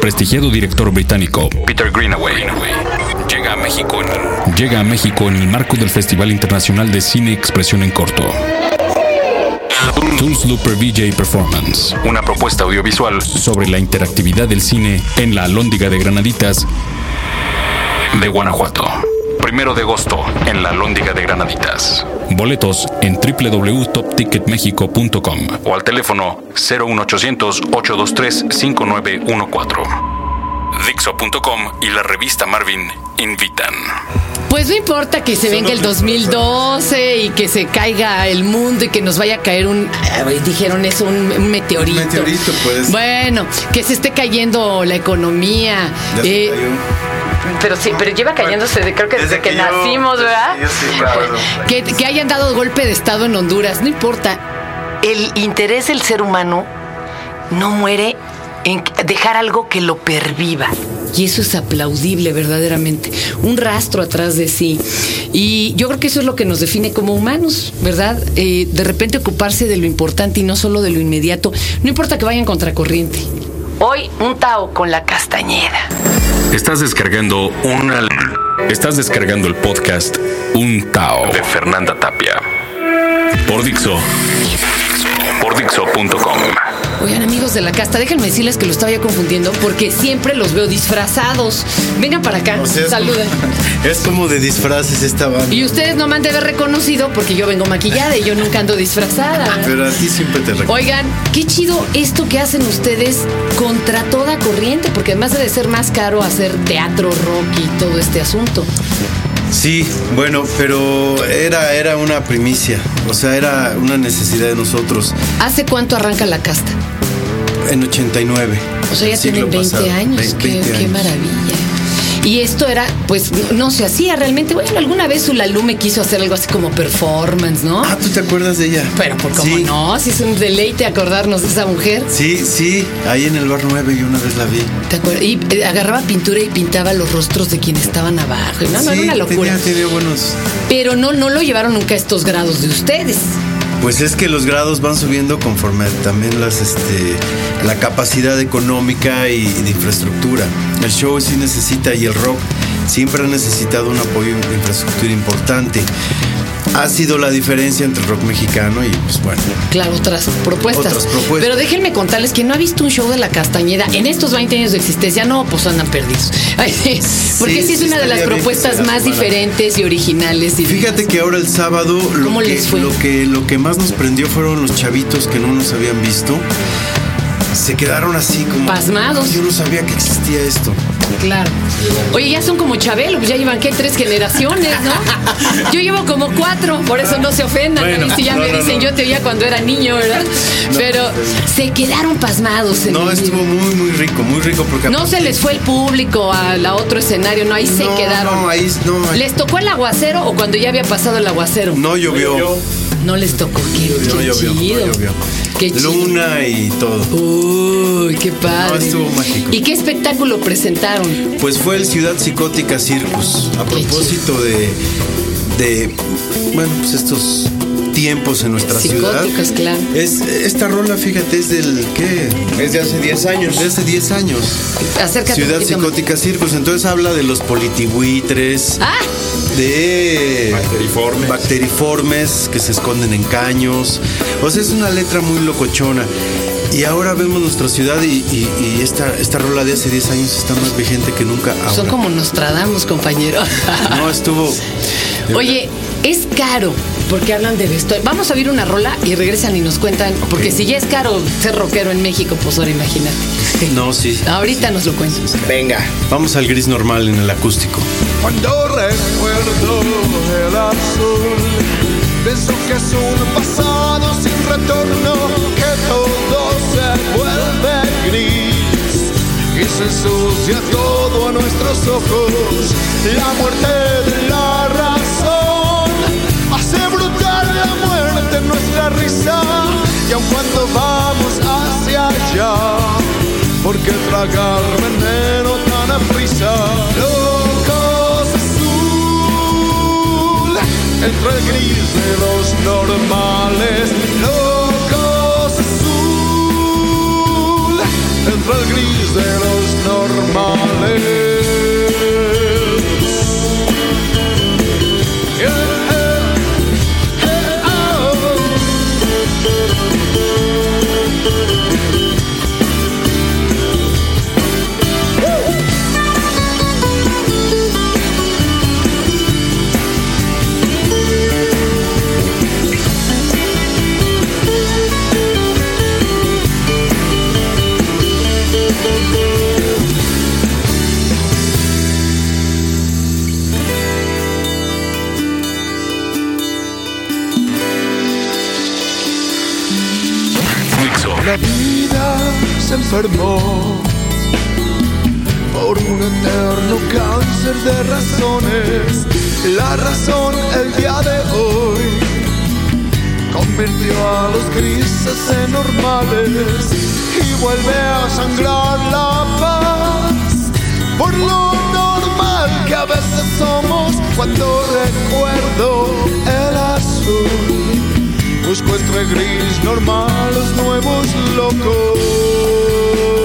Prestigiado director británico Peter Greenaway llega a México en, llega a México en el marco del Festival Internacional de Cine Expresión en Corto. Tools Looper VJ Performance, una propuesta audiovisual sobre la interactividad del cine en la Alhóndiga de Granaditas de Guanajuato. Primero de agosto en la Lóndiga de Granaditas. Boletos en www.topticketmexico.com o al teléfono 01800 823 5914. Dixo.com y la revista Marvin invitan. Pues no importa que se venga el 2012 y que se caiga el mundo y que nos vaya a caer un, dijeron eso, un, un meteorito. Un meteorito, pues. Bueno, que se esté cayendo la economía. Ya se eh, cayó. Pero sí, pero lleva cayéndose, de- creo que desde, Desde que, que yo- nacimos, ¿verdad? yo sí, claro. que, que hayan dado golpe de estado en Honduras, no importa. El interés del ser humano no muere en dejar algo que lo perviva. Y eso es aplaudible verdaderamente. Un rastro atrás de sí. Y yo creo que eso es lo que nos define como humanos, ¿verdad? Eh, de repente ocuparse de lo importante y no solo de lo inmediato. No importa que vayan contracorriente. Hoy un Tao con la castañeda. Estás descargando una. Estás descargando el podcast Un Tao de Fernanda Tapia. Por Dixo. Por Dixo.com. Oigan, amigos de la casta, déjenme decirles que lo estaba yo confundiendo porque siempre los veo disfrazados. Vengan para acá, O sea, es saluden. Es como de disfraces esta banda. Y ustedes no me han de haber reconocido porque yo vengo maquillada y yo nunca ando disfrazada. Pero a ti siempre te recuerdo. Oigan, qué chido esto que hacen ustedes contra toda corriente, porque además debe ser más caro hacer teatro, rock y todo este asunto. Sí, bueno, pero era, era una primicia. O sea, era una necesidad de nosotros ¿Hace cuánto arranca la casta? en 89. O sea, ya tienen 20 pasado. años. Ve- qué, 20 qué años. maravilla. Y esto era, pues, no, se hacía realmente. Bueno, alguna vez Ulalu me quiso hacer algo así como performance, ¿no? Ah, ¿tú te acuerdas de ella? Pero por cómo sí, no, si es un deleite acordarnos de esa mujer. Sí, sí, ahí en el bar 9 yo una vez la vi. ¿Te acuerdas? Y eh, agarraba pintura y pintaba los rostros de quienes estaban abajo. No, no, era una locura. Tenía, tenía buenos. Pero no, no lo llevaron nunca a estos grados de ustedes. Pues es que los grados van subiendo conforme también las, este, la capacidad económica y, y de infraestructura. El show sí necesita y el rock siempre ha necesitado un apoyo de infraestructura importante. Ha sido la diferencia entre rock mexicano y, pues bueno, Claro, otras propuestas. Otras propuestas. Pero déjenme contarles que no ha visto un show de la Castañeda en estos 20 años de existencia. No, pues andan perdidos. Ay, Porque sí, Sí, es sí una de las propuestas más diferentes y originales. Y Fíjate demás. que ahora el sábado lo que lo que más nos prendió fueron los chavitos que no nos habían visto. Se quedaron así como Pasmados. Yo no sabía que existía esto. Claro. Oye, ya son como Chabelo, pues ya llevan, ¿qué? Tres generaciones, ¿no? Yo llevo como cuatro, por eso no se ofendan. Bueno, ¿no? Si ya no, me dicen, no. yo te oía cuando era niño, ¿verdad? Pero se quedaron pasmados. En No, estuvo muy muy rico, muy rico porque No se les fue el público al otro escenario, no, ahí se quedaron. no, ahí no, ahí- ¿Les tocó el aguacero o cuando ya había pasado el aguacero? no llovió. No les tocó. Qué, No qué llovió, no chido. Qué chido. Luna y todo. Uy, qué padre. No, estuvo mágico. ¿Y qué espectáculo presentaron? Pues fue el Ciudad Psicótica Circus. A propósito de, de, bueno, pues estos tiempos en nuestra ciudad. Psicóticos, claro. Es, esta rola, fíjate, es del, ¿qué? Es de hace 10 años. De hace 10 años. Acércate. Ciudad poquito más. Psicótica Circus. Entonces habla de los politibuitres, Ah, de Bacteriformes. bacteriformes que se esconden en caños. O sea, es una letra muy locochona. Y ahora vemos nuestra ciudad y, y- y esta, esta rola de hace 10 años está más vigente que nunca ahora. son como Nostradamus, compañero. No, estuvo... Oye, es caro porque hablan de vestuario. Vamos a oír una rola y regresan y nos cuentan. Porque si ya es caro ser rockero en México, pues ahora imagínate. No, sí. Ahorita nos lo cuentan. Venga. Vamos al gris normal en el acústico. Cuando recuerdo el azul, pienso que es un pasado sin retorno, que todo se vuelve gris y se ensucia todo a nuestros ojos. La muerte ¿por qué tragar veneno tan a prisa? Locos azul, entre el gris de los normales. Locos azul, entre el gris de los normales. Se enfermó por un eterno cáncer de razones. La razón el día de hoy convirtió a los grises en normales y vuelve a sangrar la paz por lo normal que a veces somos cuando recuerdo el azul. Busco entre gris normal los nuevos locos. Locos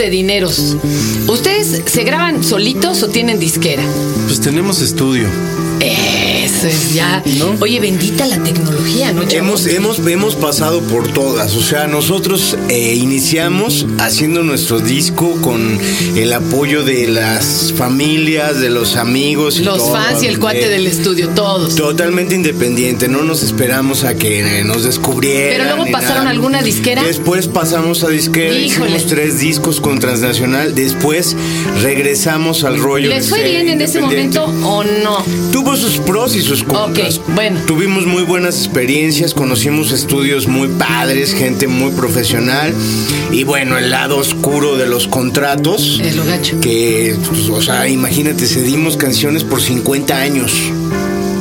de dineros. ¿Ustedes se graban solitos o tienen disquera? Pues tenemos estudio. Eso es ya. ¿No? Oye, bendita la tecnología, ¿no? Hemos, hemos, hemos pasado por todas, o sea, nosotros eh, iniciamos haciendo nuestro disco con el apoyo de las familias, de los amigos. y Los todo, fans y el cuate del estudio, todos. Totalmente independiente, no nos esperamos a que nos descubrieran. Pero luego pasaron nada. alguna disquera. Después pasamos a disquera, Híjole. hicimos tres discos con Transnacional, después regresamos al rollo. ¿Les fue bien en ese momento o no? Tuvo sus pros y sus contras. Ok, bueno. Tuvimos muy buenas experiencias, conocimos estudios muy padres, gente muy profesional y bueno, el lado oscuro de los contratos. Es lo gacho. Que, pues, o sea, imagínate, cedimos canciones por 50 años.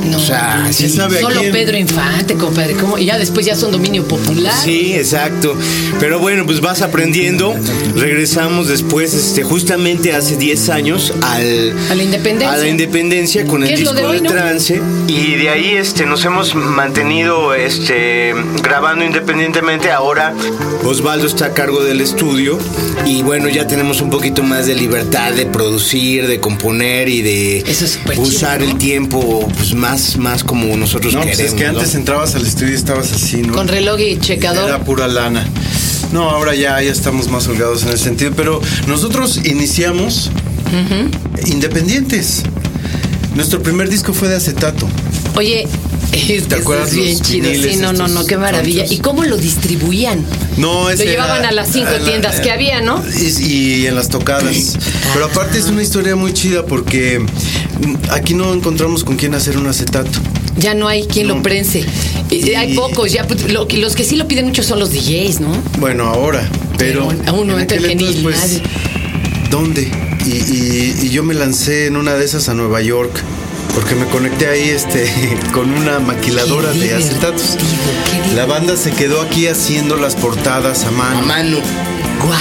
No. O sea, sí. ¿Quién sabe Solo quién? Pedro Infante, compadre. ¿Cómo? Y ya después ya son dominio popular. Sí, exacto. Pero bueno, pues vas aprendiendo. Regresamos después, este, justamente hace 10 años al, A la independencia. a la independencia con ¿Qué el disco de hoy, no? trance. Y de ahí este, nos hemos mantenido este, grabando independientemente. Ahora Osvaldo está a cargo del estudio. Y bueno, ya tenemos un poquito más de libertad de producir, de componer y de Eso es súper chido, usar ¿no? el tiempo pues, más, más como nosotros No, pues queremos. es que ¿no? antes entrabas al estudio y estabas así, ¿no? Con reloj y checador. Era pura lana. No, ahora ya, ya estamos más holgados en ese sentido. Pero nosotros iniciamos independientes. Nuestro primer disco fue de acetato. Oye, es eso acuerdas es bien los chido. Sí, no, no, no, qué maravilla. ¿Y cómo lo distribuían? No, Lo ese era- llevaban a las cinco a la- tiendas que había, ¿no? Y, y en las tocadas. Pero aparte es una historia muy chida porque aquí no encontramos con quién hacer un acetato. Ya no hay quien lo prense. Y- Hay pocos, ya pues, lo los que sí lo piden mucho son los DJs, ¿no? Bueno, ahora, pero. Pero a un en momento aquel en que ni entonces, nadie. ¿Dónde? Y, y- y yo me lancé en una de esas a Nueva York. Porque me conecté ahí este, con una maquiladora Qué de acetatos. divertido. La banda se quedó aquí haciendo las portadas a A mano. mano. ¡Guau!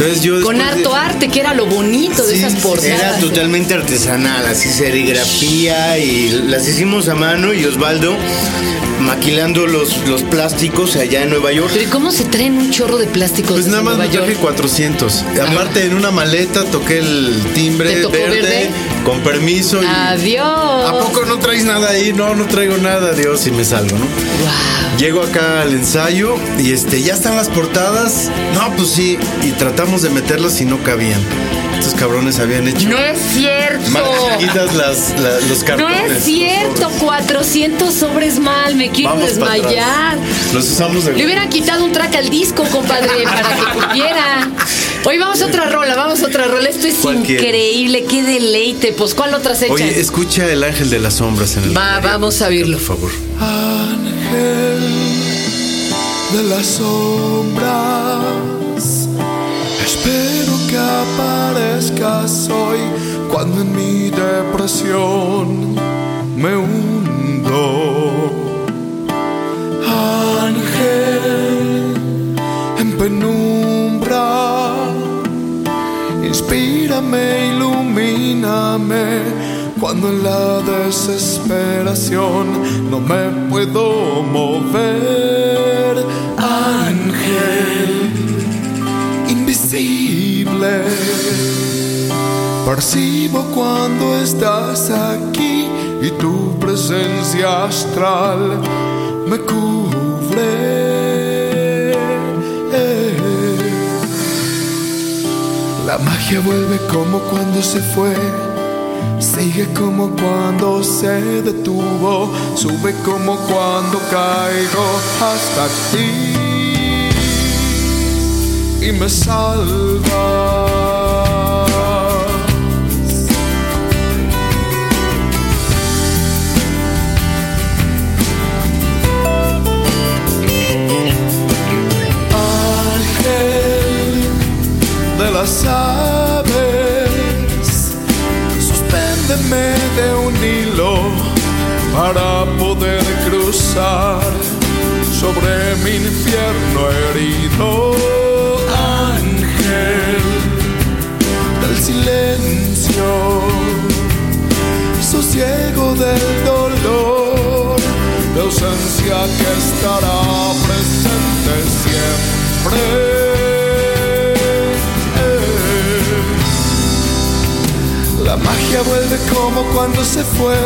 Entonces yo Con de- harto arte, que era lo bonito de esas portadas. Era totalmente artesanal, así serigrafía y las hicimos a mano y Osvaldo maquilando los, los plásticos allá en Nueva York. Pero ¿y cómo se traen un chorro de plásticos Pues nada más Nueva me traje York? 400. Aparte, en una maleta toqué el timbre ¿Te tocó verde, verde? Con permiso. y- Adiós. ¿A poco no traes nada ahí? No, no traigo nada, Dios, y me salgo, ¿no? Guau. Llego acá al ensayo y este, ya están las portadas. No, pues sí, y tratamos de meterlas y no cabían. Estos cabrones habían hecho No es cierto. más chiquitas las, la- los No cartones. es cierto, 400 sobres mal, me quiero Vamos desmayar. Los usamos de Le hubieran quitado un track al disco, compadre, para que cupiera. Hoy vamos a otra rola, vamos a otra rola. Esto es increíble, qué deleite. Pues, ¿cuál otra se echan? Oye, escucha el ángel de las sombras en el. Va, radio, vamos a oírlo. Por favor. Ángel de las sombras, espero que aparezcas hoy cuando en mi depresión me hundo. Inspírame, ilumíname cuando en la desesperación no me puedo mover. Ángel invisible, percibo cuando estás aquí y tu presencia astral me cubre. La magia vuelve como cuando se fue. Sigue como cuando se detuvo, sube como cuando caigo hasta ti y me salvas. Las aves, suspéndeme de un hilo para poder cruzar sobre mi infierno herido. Ángel del silencio, sosiego del dolor, de ausencia que estará presente siempre. Magia vuelve como cuando se fue,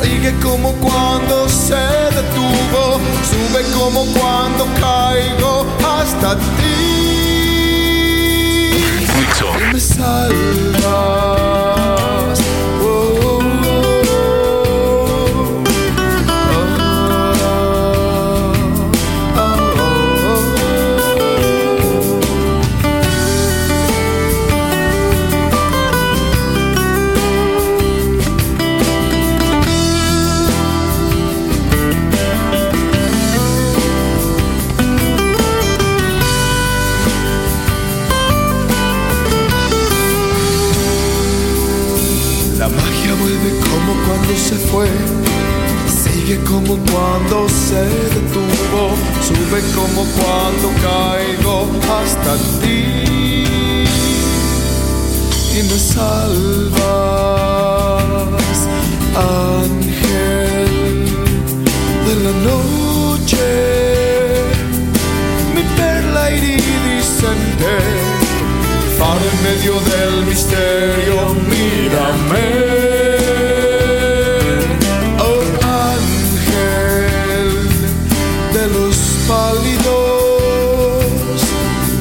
sigue como cuando se detuvo, sube como cuando caigo hasta ti. Y me salvas. Cuando se fue, sigue como cuando se detuvo, sube como cuando caigo hasta ti. Y me salvas, ángel de la noche, mi perla iridiscente faro en medio del misterio, mírame. Pálidos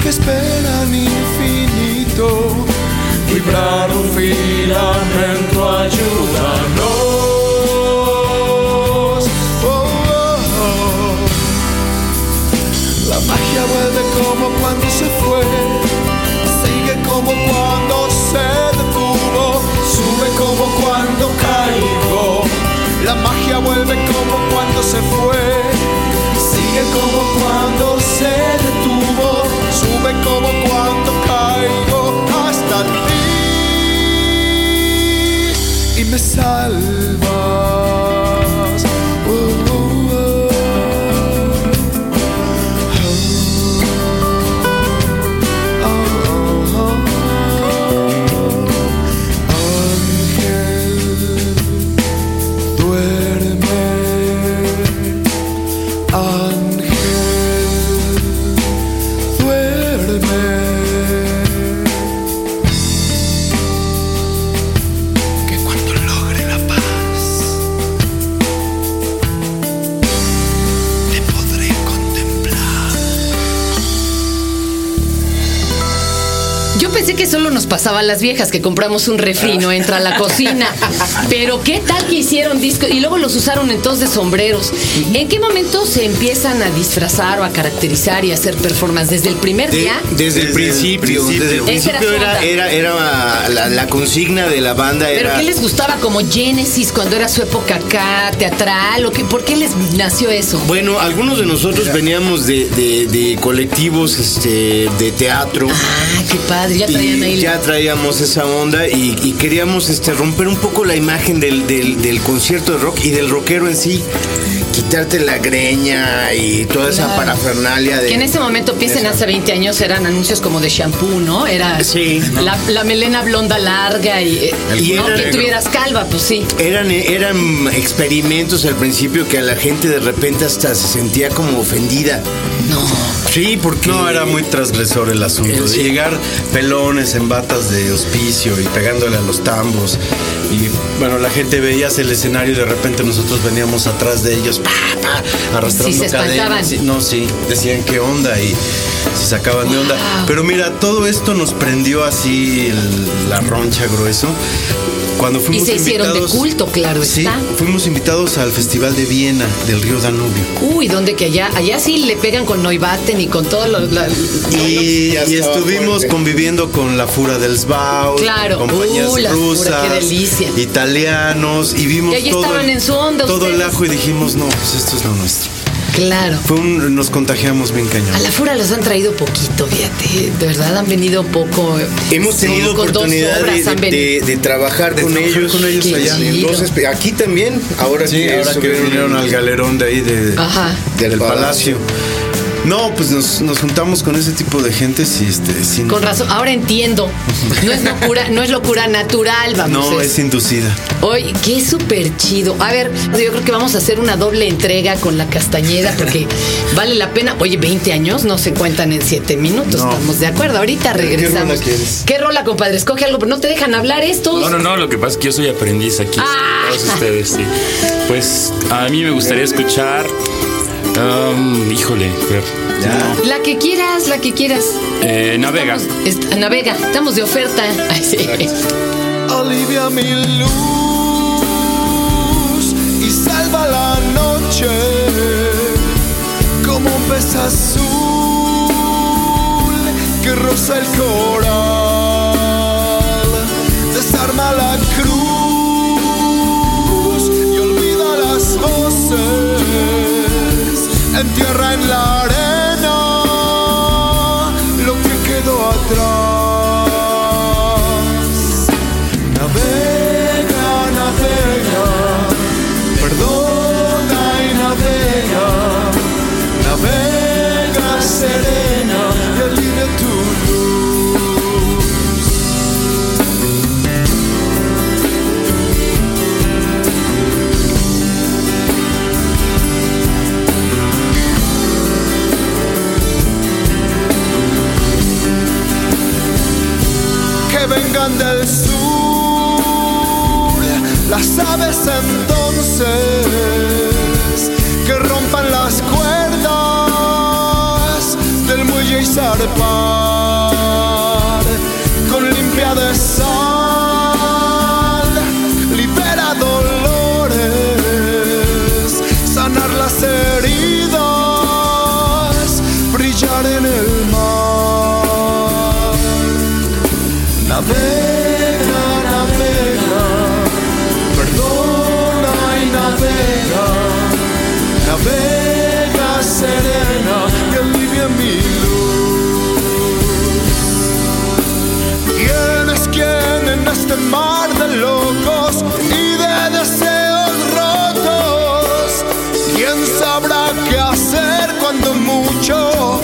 que esperan infinito, vibrar un y que solo nos pasaba a las viejas que compramos un refri y no entra a la cocina. Pero qué tal que hicieron discos y luego los usaron entonces de sombreros. ¿En qué momento se empiezan a disfrazar o a caracterizar y a hacer performance? ¿Desde el primer De- día? desde, el Desde el principio, principio. desde el principio era, era, era la, la consigna de la banda ¿Pero qué les gustaba como Genesis cuando era su época acá, teatral? ¿O qué, ¿Por qué les nació eso? bueno, algunos de nosotros veníamos de, de- de colectivos este, de teatro. Ah, qué padre, ya traían ahí. ya traíamos esa onda y, y queríamos este, romper un poco la imagen del, del- del concierto de rock y del rockero en sí. Quitarte la greña y toda esa Claro. parafernalia de. Que en ese momento, piensen, hace 20 años eran anuncios como de shampoo, ¿no? Era Sí. la, la melena blonda larga y, eh, Y no era que tuvieras calva, pues sí. Eran, eran experimentos al principio que a la gente de repente hasta se sentía como ofendida. No. Sí, porque. No, era muy transgresor el asunto. El- De llegar en batas de hospicio y pegándole a los tambos. Y bueno, la gente veías el escenario y de repente nosotros veníamos atrás de ellos, pa, pa, arrastrando Sí, se cadenas. No, sí, decían qué onda y se sacaban de onda. Wow. Pero mira, todo esto nos prendió así el- la roncha grueso. Cuando Y se hicieron de culto, claro Sí, está. fuimos invitados al Festival de Viena del río Danubio. Uy, ¿dónde que allá? Allá sí le pegan con Neubaten y con todo lo. la- Y, y estuvimos fuerte. conviviendo con la Fura del Sbau, Claro. compañías Uh, Fura, rusas, qué delicia. italianos, y vimos Y todo, estaban el, en su onda todo el ustedes. ajo y dijimos, no, pues esto es lo nuestro. Claro. Fue un, nos contagiamos bien cañón. A la Fura los han traído poquito, fíjate. De verdad han venido poco. Hemos tenido oportunidad obras de, trabajar De con ellos. con ellos Qué allá. Entonces, aquí también, ahora Sí, que ahora que vinieron al galerón de ahí de, Ajá. del Del palacio. No, pues nos, nos juntamos con ese tipo de gente y este, sin- Con razón, ahora entiendo. No es locura, no es locura natural, vamos. No, es- es inducida. Oye, qué súper chido. A ver, yo creo que vamos a hacer una doble entrega con la castañeda porque vale la pena. Oye, 20 años no se cuentan en 7 minutos, No. estamos de acuerdo. Ahorita ¿Qué regresamos. rola quieres? ¿Qué rola, compadre? Escoge algo, pero no te dejan hablar estos. No, no, no, lo que pasa es que yo soy aprendiz aquí. Ah. Todos ustedes, sí. Pues a mí me gustaría escuchar. Um, híjole, a ver. La que quieras, la que quieras. Eh, navega. Estamos- est- navega, estamos de oferta. Ay, sí. alivia mi luz y salva la noche como un pez azul que roza el coral. Voces. Entierra en la arena goodbye. sabrá qué hacer cuando mucho